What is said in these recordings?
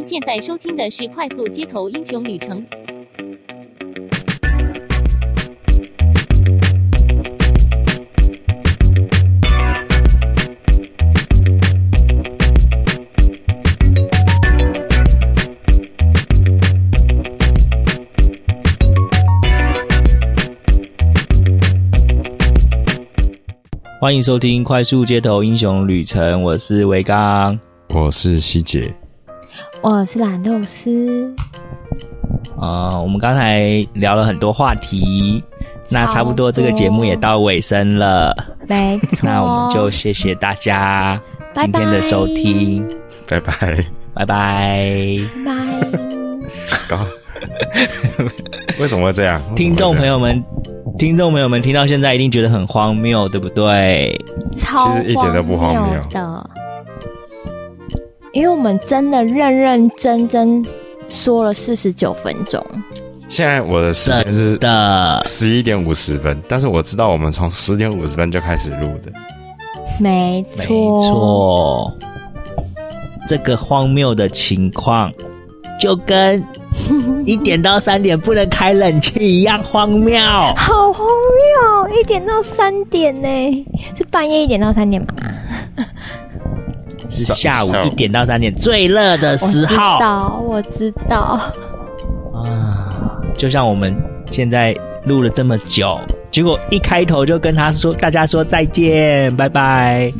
您现在收听的是《快速街头英雄旅程》。欢迎收听《快速街头英雄旅程》，我是维刚，我是希杰，我是懒豆丝。啊、呃，我们刚才聊了很多话题，那差不多这个节目也到尾声了，没错。那我们就谢谢大家今天的收听，拜拜，拜拜，拜。高，为什么会这样？听众朋友们。听众朋友们听到现在一定觉得很荒谬，对不对？其实一点都不荒谬，因为我们真的认认真真说了四十九分钟。现在我的时间是的十一点五十分，但是我知道我们从十点五十分就开始录的。没错，没错，这个荒谬的情况就跟。一点到三点不能开冷气一样荒谬，好荒谬！一点到三点呢，是半夜一点到三点吗？是下午一点到三点最热的时候。我知道，我知道。啊，就像我们现在录了这么久，结果一开头就跟他说，大家说再见，拜拜，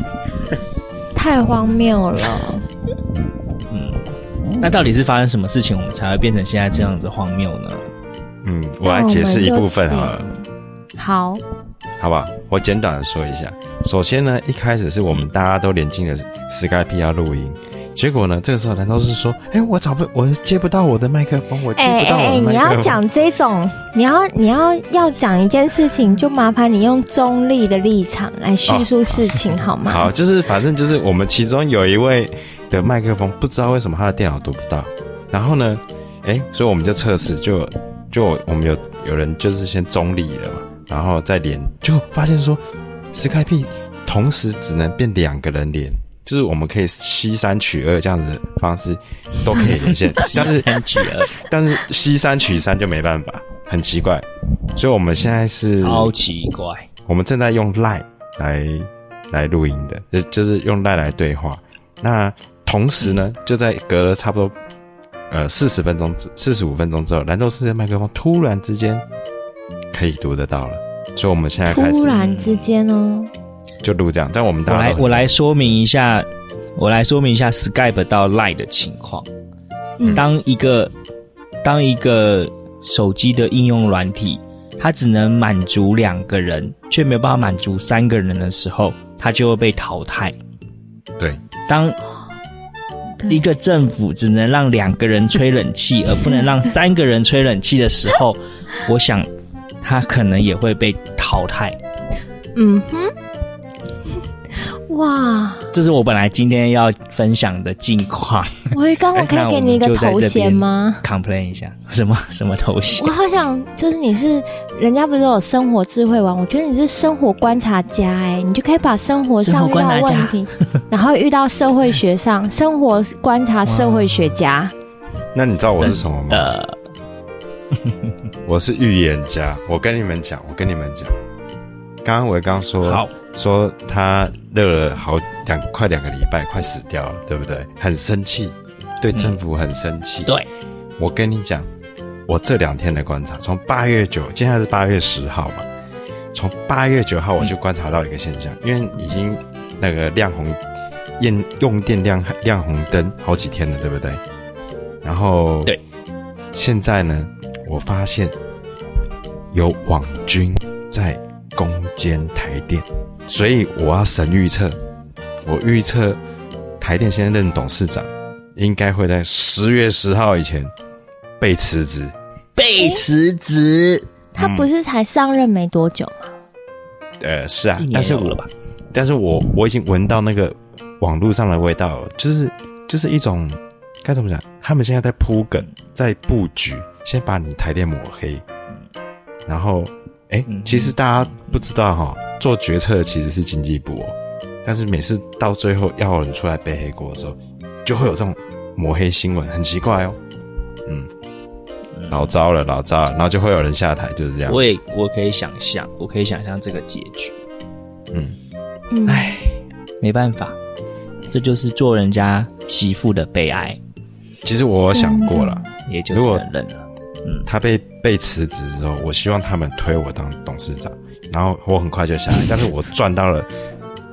太荒谬了。嗯那到底是发生什么事情，我们才会变成现在这样子荒谬呢？嗯，我来解释一部分好了。好，好不好，我简短的说一下。首先呢，一开始是我们大家都连进了 Skype 要录音，结果呢，这个时候难道是说，哎、欸，我找不，我接不到我的麦克风，我接不到我的麦克风。哎、欸欸，你要讲这种，你要你要要讲一件事情，就麻烦你用中立的立场来叙述事情，哦、好吗？好，就是反正就是我们其中有一位。的麦克风不知道为什么他的电脑读不到，然后呢，哎，所以我们就测试，就就我们有有人就是先中立了嘛，然后再连，就发现说，Skype 同时只能变两个人连，就是我们可以携三取二这样子的方式都可以连线，但是取二，但是携三取三就没办法，很奇怪，所以我们现在是超奇怪，我们正在用 Line 来来录音的，就就是用 Line 来对话，那。同时呢，就在隔了差不多呃四十分钟、四十五分钟之后，蓝豆丝的麦克风突然之间可以读得到了，所以我们现在开始突然之间哦，就录这样。但我们大家我来我来说明一下，我来说明一下 Skype 到 Line 的情况。嗯，当一个当一个手机的应用软体，它只能满足两个人，却没有办法满足三个人的时候，它就会被淘汰。对，当。一个政府只能让两个人吹冷气，而不能让三个人吹冷气的时候，我想他可能也会被淘汰。嗯哼。哇，这是我本来今天要分享的近况。我刚我可以给你一个头衔吗？Complain 一下，什么什么头衔？我好想就是你是人家不是有生活智慧王？我觉得你是生活观察家哎、欸，你就可以把生活上遇到问题，然后遇到社会学上生活观察社会学家。那你知道我是什么吗？我是预言家。我跟你们讲，我跟你们讲，刚刚我刚说好。说他热了好两快两个礼拜，快死掉了，对不对？很生气，对政府很生气。嗯、对，我跟你讲，我这两天的观察，从八月九，今天是八月十号嘛，从八月九号我就观察到一个现象，嗯、因为已经那个亮红用用电亮亮红灯好几天了，对不对？然后对，现在呢，我发现有网军在攻坚台电。所以我要神预测，我预测台电现在任董事长应该会在十月十号以前被辞职。被辞职？他不是才上任没多久吗？呃，是啊，但是我，但是我我已经闻到那个网络上的味道了，就是就是一种该怎么讲？他们现在在铺梗，在布局，先把你台电抹黑，然后，哎、欸，其实大家不知道哈。做决策的其实是经济部哦，但是每次到最后要有人出来背黑锅的时候，就会有这种抹黑新闻，很奇怪哦。嗯，老糟了，老糟了，然后就会有人下台，就是这样。我也我可以想象，我可以想象这个结局。嗯，唉，没办法，这就是做人家媳妇的悲哀。其实我想过了，也就承认了。嗯，他被被辞职之后，我希望他们推我当董事长，然后我很快就下来，但是我赚到了。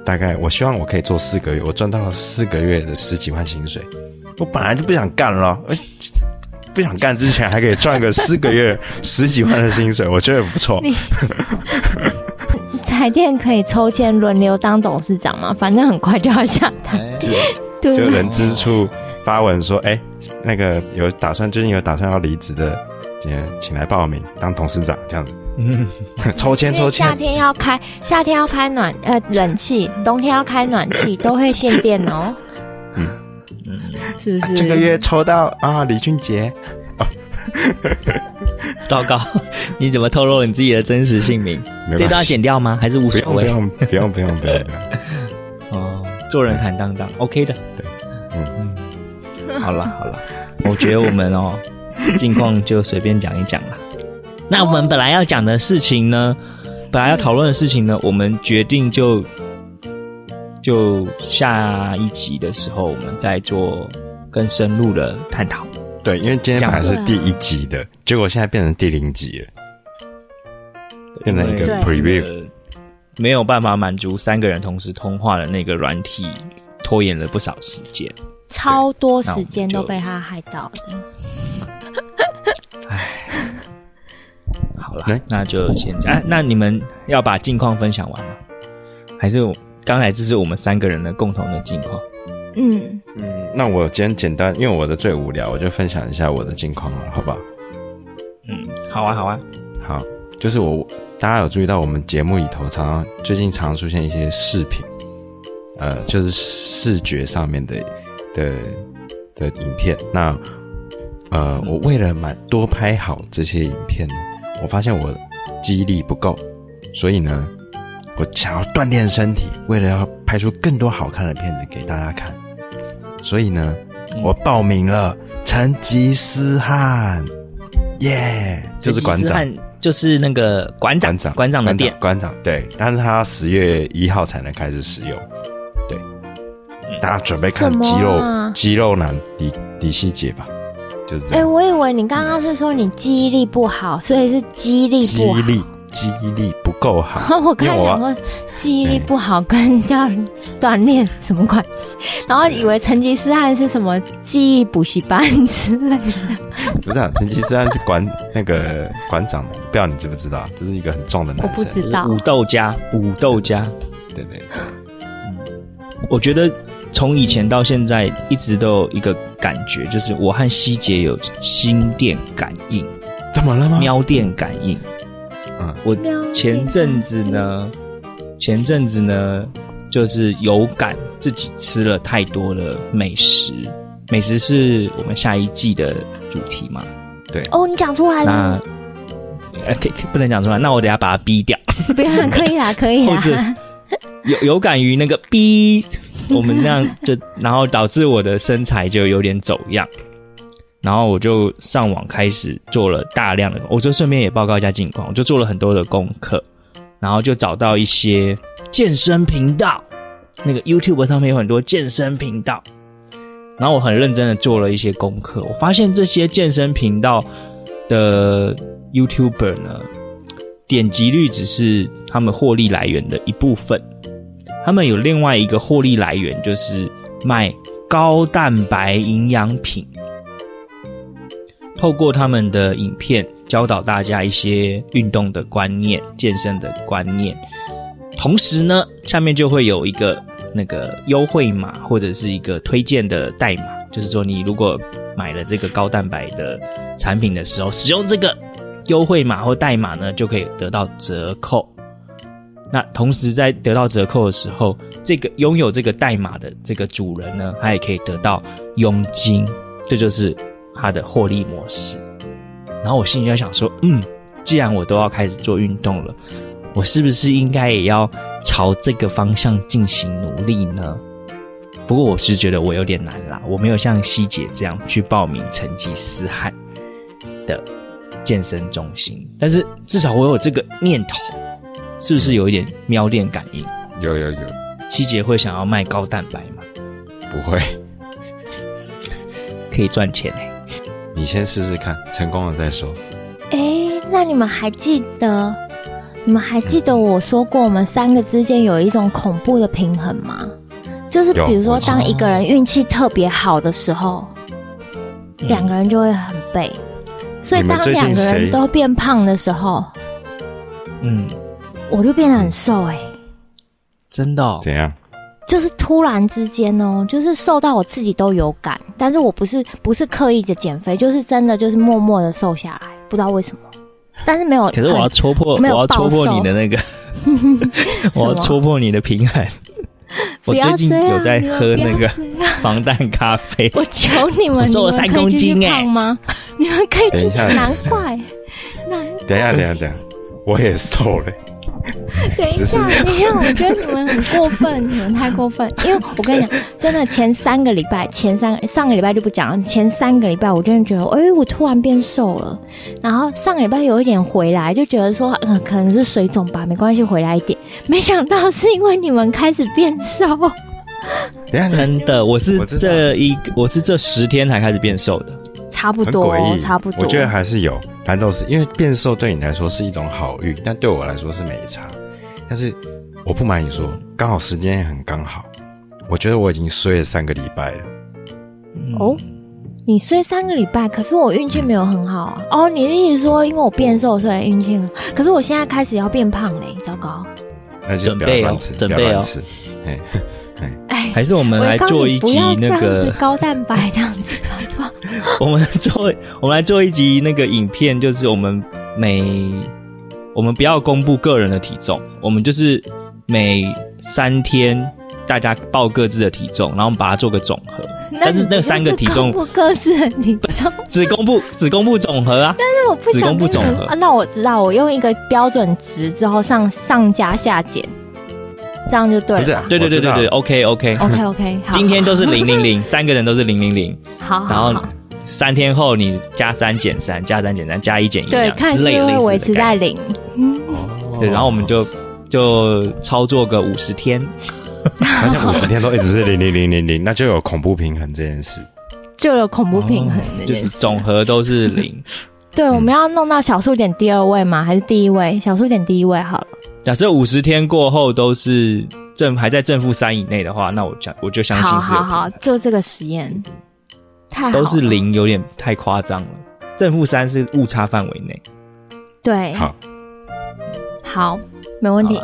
大概我希望我可以做四个月，我赚到了四个月的十几万薪水。我本来就不想干了，哎，不想干之前还可以赚个四个月十几万的薪水，我觉得不错。彩电可以抽签轮流当董事长吗？反正很快就要下台。就人之处发文说，哎，那个有打算，最近有打算要离职的，请请来报名当董事长，这样子。嗯，抽签抽签。夏天要开，夏天要开暖呃冷气，冬天要开暖气，都会限电哦。嗯嗯，是不是？这个月抽到啊，李俊杰。哦，糟糕，你怎么透露你自己的真实姓名？这段要剪掉吗？还是无所谓？不用不用不用不用。哦，做人坦荡荡，OK 的。对，嗯嗯。好了好了，我觉得我们哦，近况就随便讲一讲了。那我们本来要讲的事情呢，本来要讨论的事情呢，我们决定就就下一集的时候，我们再做更深入的探讨。对，因为今天本来是第一集的，结果现在变成第零集了，变成一个 preview，没有办法满足三个人同时通话的那个软体，拖延了不少时间，超多时间都被他害到了。好了，那就先讲。哎，那你们要把近况分享完吗？还是刚才这是我们三个人的共同的近况？嗯嗯，那我今天简单，因为我的最无聊，我就分享一下我的近况了，好不好？嗯，好啊，好啊，好。就是我，大家有注意到我们节目里头常常最近常常出现一些视频，呃，就是视觉上面的的的影片。那呃，我为了蛮多拍好这些影片呢。我发现我记忆力不够，所以呢，我想要锻炼身体，为了要拍出更多好看的片子给大家看，所以呢，嗯、我报名了成吉思汗，耶、yeah，就是馆长，就是那个馆长，馆长的店，馆长对，但是他十月一号才能开始使用，对，嗯、大家准备看肌肉、啊、肌肉男李李希杰吧。就是哎、欸，我以为你刚刚是说你记忆力不好，所以是记忆力不好。肌力，肌力不够好。我刚才想说记忆力不好跟要锻炼什么关系？然后以为成吉思汗是什么记忆补习班之类的。不是啊，成吉思汗是馆那个 馆长，不知道你知不知道？就是一个很壮的男生。我不知道。武斗家，武斗家，对对，对。嗯，我觉得。从以前到现在，一直都有一个感觉，就是我和希杰有心电感应。怎么了吗？喵电感应。嗯，我前阵子呢，前阵子呢，就是有感自己吃了太多的美食。美食是我们下一季的主题嘛？对。哦，你讲出来了。那，可以不能讲出来。那我等下把它逼掉。不要，可以啦，可以啦。有有感于那个逼。我们那样就，然后导致我的身材就有点走样，然后我就上网开始做了大量的，我就顺便也报告一下近况，我就做了很多的功课，然后就找到一些健身频道，那个 YouTube 上面有很多健身频道，然后我很认真的做了一些功课，我发现这些健身频道的 YouTuber 呢，点击率只是他们获利来源的一部分。他们有另外一个获利来源，就是卖高蛋白营养品。透过他们的影片教导大家一些运动的观念、健身的观念，同时呢，下面就会有一个那个优惠码或者是一个推荐的代码，就是说你如果买了这个高蛋白的产品的时候，使用这个优惠码或代码呢，就可以得到折扣。那同时在得到折扣的时候，这个拥有这个代码的这个主人呢，他也可以得到佣金，这就是他的获利模式。然后我心里在想说，嗯，既然我都要开始做运动了，我是不是应该也要朝这个方向进行努力呢？不过我是觉得我有点难啦，我没有像希姐这样去报名成吉思汗的健身中心，但是至少我有这个念头，是不是有一点喵恋感应？有有有，七姐会想要卖高蛋白吗？不会，可以赚钱哎、欸。你先试试看，成功了再说。哎、欸，那你们还记得？你们还记得我说过，我们三个之间有一种恐怖的平衡吗？就是比如说，当一个人运气特别好的时候，两个人就会很背。所以当两个人都变胖的时候，嗯，我就变得很瘦哎、欸，真的、哦？怎样？就是突然之间哦，就是瘦到我自己都有感，但是我不是不是刻意的减肥，就是真的就是默默的瘦下来，不知道为什么。但是没有，可是我要戳破，我要戳破你的那个，我要戳破你的平衡。我最近有在喝那个防弹咖啡。我求你们，瘦了三公斤哎！吗？你们可以去，难怪。等一下，等一下，等一下，我也瘦了。等一下，等一下，我觉得你们很过分，你们太过分。因为我跟你讲，真的前三个礼拜，前三个上个礼拜就不讲了。前三个礼拜，我真的觉得，哎、欸，我突然变瘦了。然后上个礼拜有一点回来，就觉得说，呃，可能是水肿吧，没关系，回来一点。没想到是因为你们开始变瘦。等下，真的，我是这一个，我是这十天才开始变瘦的。差不多，差不多。我觉得还是有难道是，因为变瘦对你来说是一种好运，但对我来说是没差。但是我不瞒你说，刚好时间也很刚好。我觉得我已经睡了三个礼拜了。哦，你睡三个礼拜，可是我运气没有很好啊。哦，你的意思说，因为我变瘦，所以运气很好。可是我现在开始要变胖嘞，糟糕。那就不要乱吃，准备哦，准备哦。吃。哎，还是我们来做一集那个高蛋白这样子，好不好？我们做，我们来做一集那个影片，就是我们每我们不要公布个人的体重，我们就是每三天大家报各自的体重，然后我们把它做个总和。但是那三个体重不各自的体重，只公布只公布总和啊。但是我不只公布总和啊。那我知道，我用一个标准值之后上上加下减。这样就对了，不是、啊？对对对对对，OK OK OK OK，今天都是零零零，三个人都是零零零，好，然后三天后你加三减三，加三减三，加一减一，对，看是会维持在零，对，然后我们就就操作个五十天，好像五十天都一直是零零零零零，那就有恐怖平衡这件事，就有恐怖平衡，就是总和都是零。对，我们要弄到小数点第二位吗？还是第一位？小数点第一位好了。假设五十天过后都是正还在正负三以内的话，那我就我就相信是。好好好，做这个实验。太。都是零，有点太夸张了。正负三是误差范围内。对。好。好，没问题。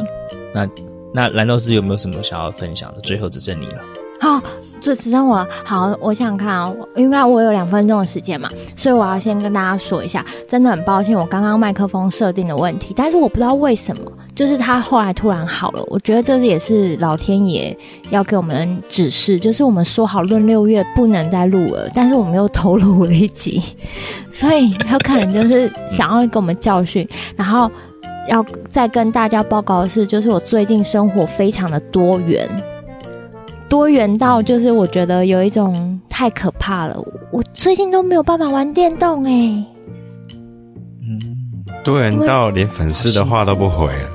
那那蓝豆丝有没有什么想要分享的？最后只剩你了。好。就只剩我。好，我想看啊，因为我有两分钟的时间嘛，所以我要先跟大家说一下，真的很抱歉，我刚刚麦克风设定的问题，但是我不知道为什么，就是它后来突然好了。我觉得这也是老天爷要给我们指示，就是我们说好论六月不能再录了，但是我们又偷录了一集，所以他可能就是想要给我们教训，然后要再跟大家报告的是，就是我最近生活非常的多元。多元到就是我觉得有一种太可怕了，我最近都没有办法玩电动哎、欸。嗯，多元到连粉丝的话都不回了。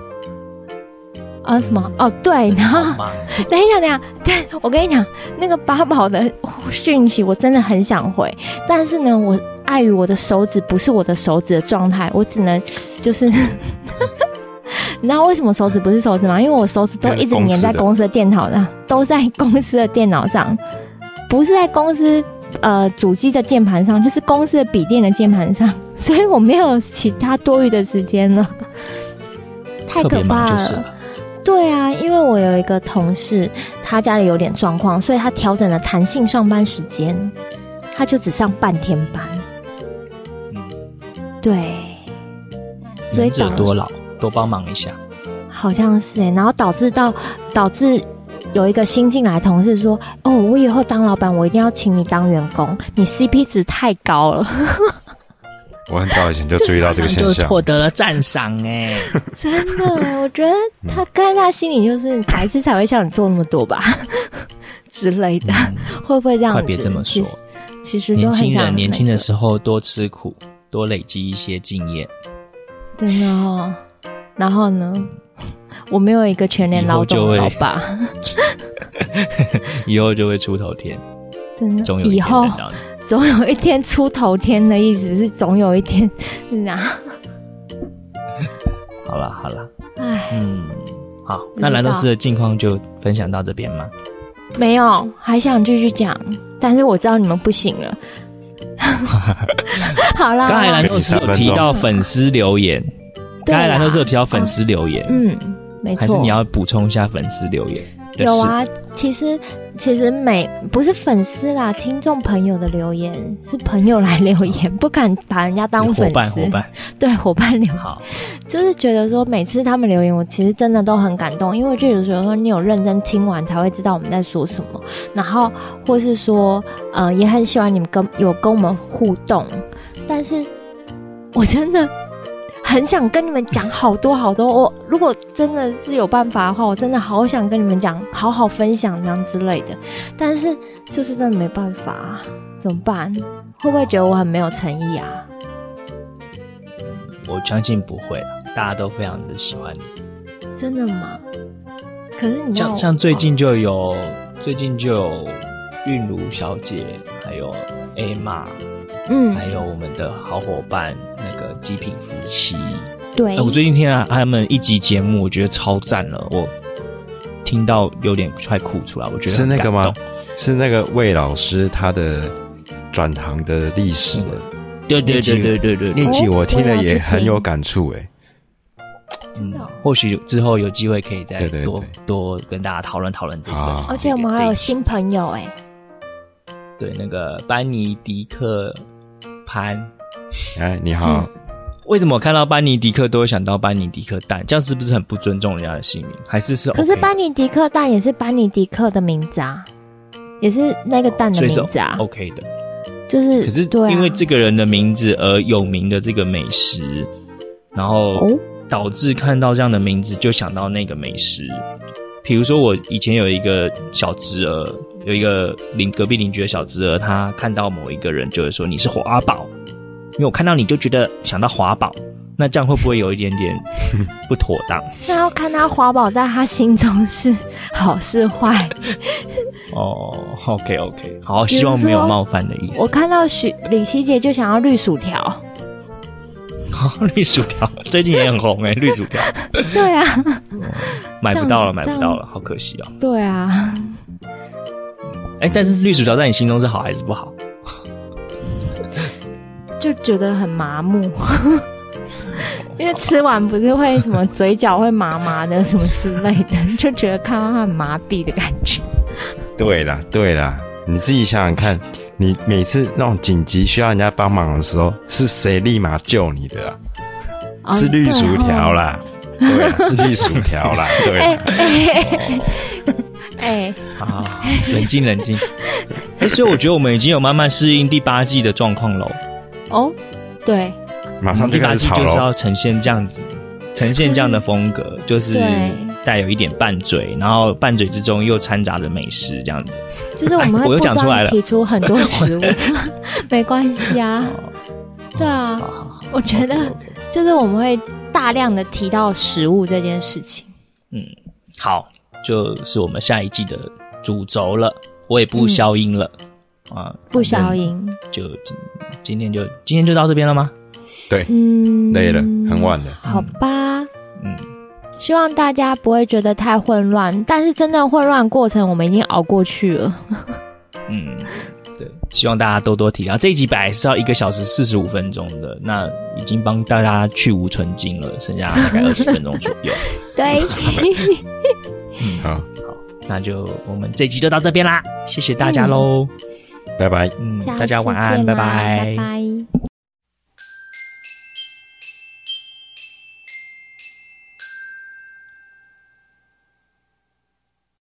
啊什么？哦对，然后等一下等一下，对，我跟你讲，那个八宝的讯息我真的很想回，但是呢，我碍于我的手指不是我的手指的状态，我只能就是。你知道为什么手指不是手指吗？因为我手指都一直粘在公司的电脑上，都在公司的电脑上，不是在公司呃主机的键盘上，就是公司的笔电的键盘上，所以我没有其他多余的时间了，太可怕了。对啊，因为我有一个同事，他家里有点状况，所以他调整了弹性上班时间，他就只上半天班。对，所以长多老。多帮忙一下，好像是哎，然后导致到导致有一个新进来的同事说：“哦，我以后当老板，我一定要请你当员工，你 CP 值太高了。”我很早以前就注意到这个现象，获得了赞赏哎，真的，我觉得他跟他心里就是白痴才会像你做那么多吧 之类的，嗯、会不会这样子？快别这么说，其实，其实年轻人年轻的时候多吃苦，多累积一些经验，真的哦。然后呢，我没有一个全年劳动的老爸，以后就会出头天，真的，总有以后。总有一天出头天的意思是总有一天是哪？好了好了，哎，嗯，好，那蓝豆丝的近况就分享到这边吗？没有，还想继续讲，但是我知道你们不行了。好啦，刚才蓝豆丝有提到粉丝留言，刚才蓝豆丝有提到粉丝留言，嗯，没错，还是你要补充一下粉丝留言？有啊，其实其实每不是粉丝啦，听众朋友的留言是朋友来留言，不敢把人家当粉丝。伙伴伙伴，对伙伴留就是觉得说每次他们留言，我其实真的都很感动，因为就有时候说你有认真听完才会知道我们在说什么，然后或是说呃也很喜欢你们跟有跟我们互动，但是我真的。很想跟你们讲好多好多，我如果真的是有办法的话，我真的好想跟你们讲，好好分享这样之类的。但是就是真的没办法，怎么办？会不会觉得我很没有诚意啊？我相信不会，大家都非常的喜欢你。真的吗？可是你像像最近就有最近就有韵如小姐，还有 Emma。嗯，还有我们的好伙伴那个极品夫妻，对，我最近听了他们一集节目，我觉得超赞了，我听到有点快哭出来，我觉得是那个吗？是那个魏老师他的转行的历史，对对对对对对，那集我听了也很有感触，哎，嗯，或许之后有机会可以再多多跟大家讨论讨论这个，而且我们还有新朋友，哎，对，那个班尼迪克。潘，哎，你好。嗯、为什么我看到班尼迪克都会想到班尼迪克蛋？这样是不是很不尊重人家的姓名？还是是、OK？可是班尼迪克蛋也是班尼迪克的名字啊，也是那个蛋的名字啊。OK 的，就是可是因为这个人的名字而有名的这个美食，然后导致看到这样的名字就想到那个美食。比如说我以前有一个小侄儿。有一个邻隔壁邻居的小侄儿，他看到某一个人，就会说你是华宝，因为我看到你就觉得想到华宝，那这样会不会有一点点 不妥当？那要看他华宝在他心中是好是坏。哦，OK OK，好，希望没有冒犯的意思。我看到许李希杰就想要绿薯条，绿薯条最近也很红哎，绿薯条。对啊，买不到了，买不到了，好可惜哦。对啊。哎、欸，但是绿薯条在你心中是好还是不好？就觉得很麻木，因为吃完不是会什么嘴角会麻麻的什么之类的，就觉得看到它很麻痹的感觉。对啦，对啦，你自己想想看，你每次那种紧急需要人家帮忙的时候，是谁立马救你的啊？哦、是绿薯条啦，对，对，是绿薯条啦，对。欸欸哎，好，冷静冷静。哎，所以我觉得我们已经有慢慢适应第八季的状况喽。哦，对，马上第八季就是要呈现这样子，呈现这样的风格，就是带有一点拌嘴，然后拌嘴之中又掺杂着美食，这样子。就是我们会不断提出很多食物，没关系啊。对啊，我觉得就是我们会大量的提到食物这件事情。嗯，好。就是我们下一季的主轴了，我也不消音了、嗯、啊，不消音，就今今天就今天就到这边了吗？对，嗯，累了，很晚了，好吧，嗯，希望大家不会觉得太混乱，但是真正混乱过程我们已经熬过去了，嗯，对，希望大家多多体谅。这一集本来是要一个小时四十五分钟的，那已经帮大家去无存金了，剩下大概二十分钟左右，对。嗯，好，好，那就我们这集就到这边啦，谢谢大家喽，拜拜，嗯，大家晚安，拜拜，拜拜。